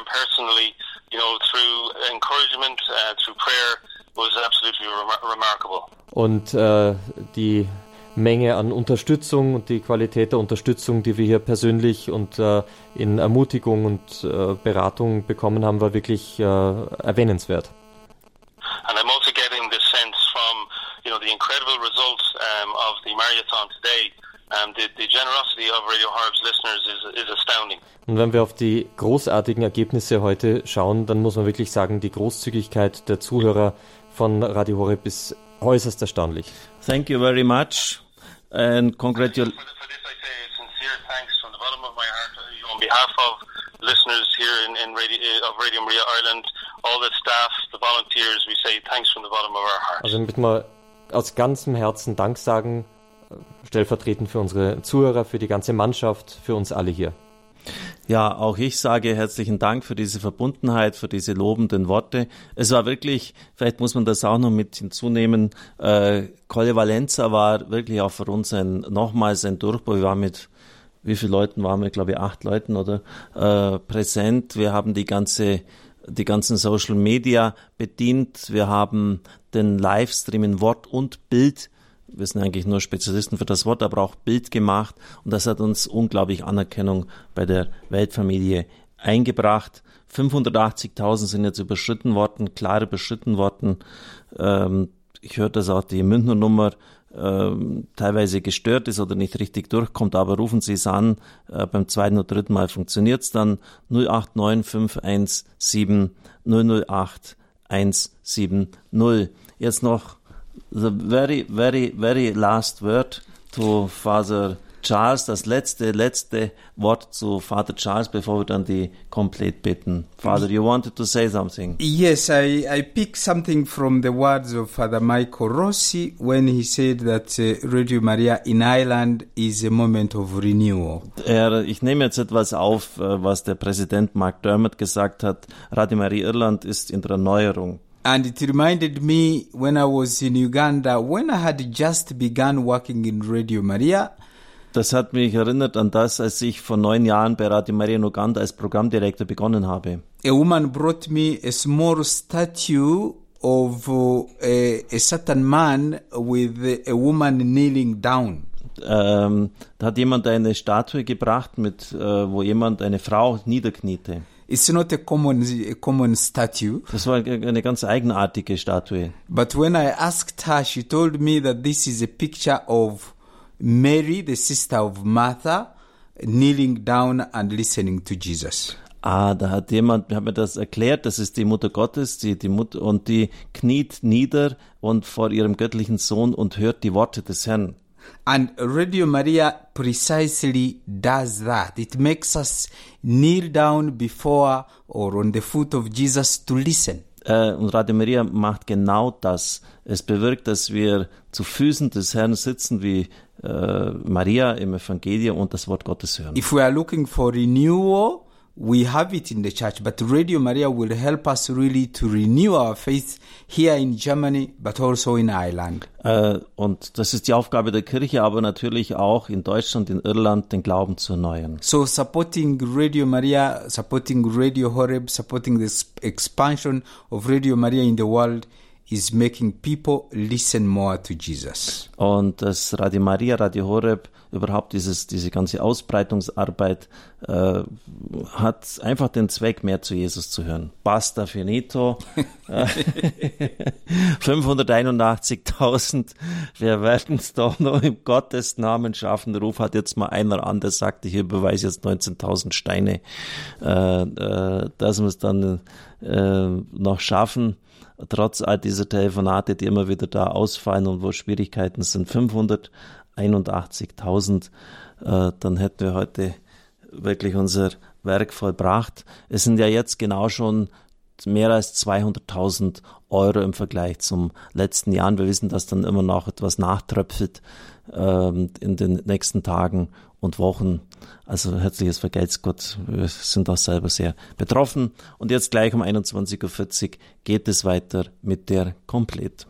them personally, you know, through encouragement, uh, through prayer, was absolutely remar- remarkable. Und äh, die Menge an Unterstützung und die Qualität der Unterstützung, die wir hier persönlich und äh, in Ermutigung und äh, Beratung bekommen haben, war wirklich äh, erwähnenswert. And I'm also getting this sense from, you know, the incredible results um, of the marathon today. The, the generosity of Radio Harb's listeners is, is astounding. Und wenn wir auf die großartigen Ergebnisse heute schauen, dann muss man wirklich sagen, die Großzügigkeit der Zuhörer von Radio Horeb ist äußerst erstaunlich. Thank you very much and congratulations. For, for this, I say sincere thanks from the bottom of my heart on behalf of listeners here in, in Radio, of Radio Maria Ireland, all the staff, the volunteers. We say thanks from the bottom of our heart. Also möchten wir aus ganzem Herzen Dank sagen, stellvertretend für unsere Zuhörer, für die ganze Mannschaft, für uns alle hier. Ja, auch ich sage herzlichen Dank für diese Verbundenheit, für diese lobenden Worte. Es war wirklich, vielleicht muss man das auch noch mit hinzunehmen, äh, Colle Valenza war wirklich auch für uns ein, nochmals ein Durchbruch. Wir waren mit, wie viele Leuten waren wir? Ich glaube, acht Leuten oder äh, präsent. Wir haben die ganze die ganzen Social Media bedient. Wir haben den Livestream in Wort und Bild wir sind eigentlich nur Spezialisten für das Wort, aber auch Bild gemacht und das hat uns unglaublich Anerkennung bei der Weltfamilie eingebracht. 580.000 sind jetzt überschritten worden, klar überschritten worden. Ähm, ich höre, dass auch die Münchner Nummer ähm, teilweise gestört ist oder nicht richtig durchkommt, aber rufen Sie es an. Äh, beim zweiten oder dritten Mal funktioniert es dann. 089517 008 170. Jetzt noch the very, very, very last word to Father Charles, das letzte, letzte Wort zu Father Charles, bevor wir dann die Komplett bitten. Father, you wanted to say something? Yes, I, I pick something from the words of Father Michael Rossi when he said that uh, Radio Maria in Ireland is a moment of renewal. Er, ich nehme jetzt etwas auf, äh, was der Präsident Mark Dermott gesagt hat. Radio Maria Irland ist in der Erneuerung. And it reminded me when I was in Uganda, when I had just begun working in Radio Maria, Das hat mich erinnert an das, als ich vor neun Jahren bei Radio Maria in Uganda als Programmdirektor begonnen habe. a woman brought me a small statue of uh, a, a certain man with a woman kneeling down. Ähm, da hat jemand eine Statue gebracht, mit, äh, wo jemand eine Frau niederkniete. It's not a common a common statue, Das war eine ganz eigenartige Statue. but when I asked her, she told me that this is a picture of Mary, the sister of Martha, kneeling down and listening to Jesus. Ah, da hat jemand, hat mir das erklärt, das ist die Mutter Gottes, die, die Mutter, und die kniet nieder und vor ihrem göttlichen Sohn und hört die Worte des Herrn. And Radio Maria precisely does that. It makes us kneel down before or on the foot of Jesus to listen. Äh, und Radio Maria macht genau das. Es bewirkt, dass wir zu Füßen des Herrn sitzen, wie äh, Maria im Evangelium und das Wort Gottes hören. If we are looking for renewal, we have it in the church, but Radio Maria will help us really to renew our faith here in Germany, but also in Ireland. Äh, und das ist die Aufgabe der Kirche, aber natürlich auch in Deutschland, in Irland, den Glauben zu erneuern. So supporting Radio Maria, supporting Radio Horeb, supporting the expansion of Radio Maria in the world is making people listen more to Jesus. Und das Radio Maria, Radio Horeb, überhaupt dieses, diese ganze Ausbreitungsarbeit äh, hat einfach den Zweck, mehr zu Jesus zu hören. Basta finito. Äh, 581.000. Wir werden es doch noch im Gottes Namen schaffen. Ruf hat jetzt mal einer an, der sagte, hier beweise jetzt 19.000 Steine, äh, äh, dass wir es dann äh, noch schaffen trotz all dieser Telefonate, die immer wieder da ausfallen und wo Schwierigkeiten sind, 581.000, äh, dann hätten wir heute wirklich unser Werk vollbracht. Es sind ja jetzt genau schon mehr als 200.000 Euro im Vergleich zum letzten Jahr. Wir wissen, dass dann immer noch etwas nachtröpfelt ähm, in den nächsten Tagen und Wochen. Also herzliches Vergelt's Gott. Wir sind auch selber sehr betroffen. Und jetzt gleich um 21.40 Uhr geht es weiter mit der Komplett.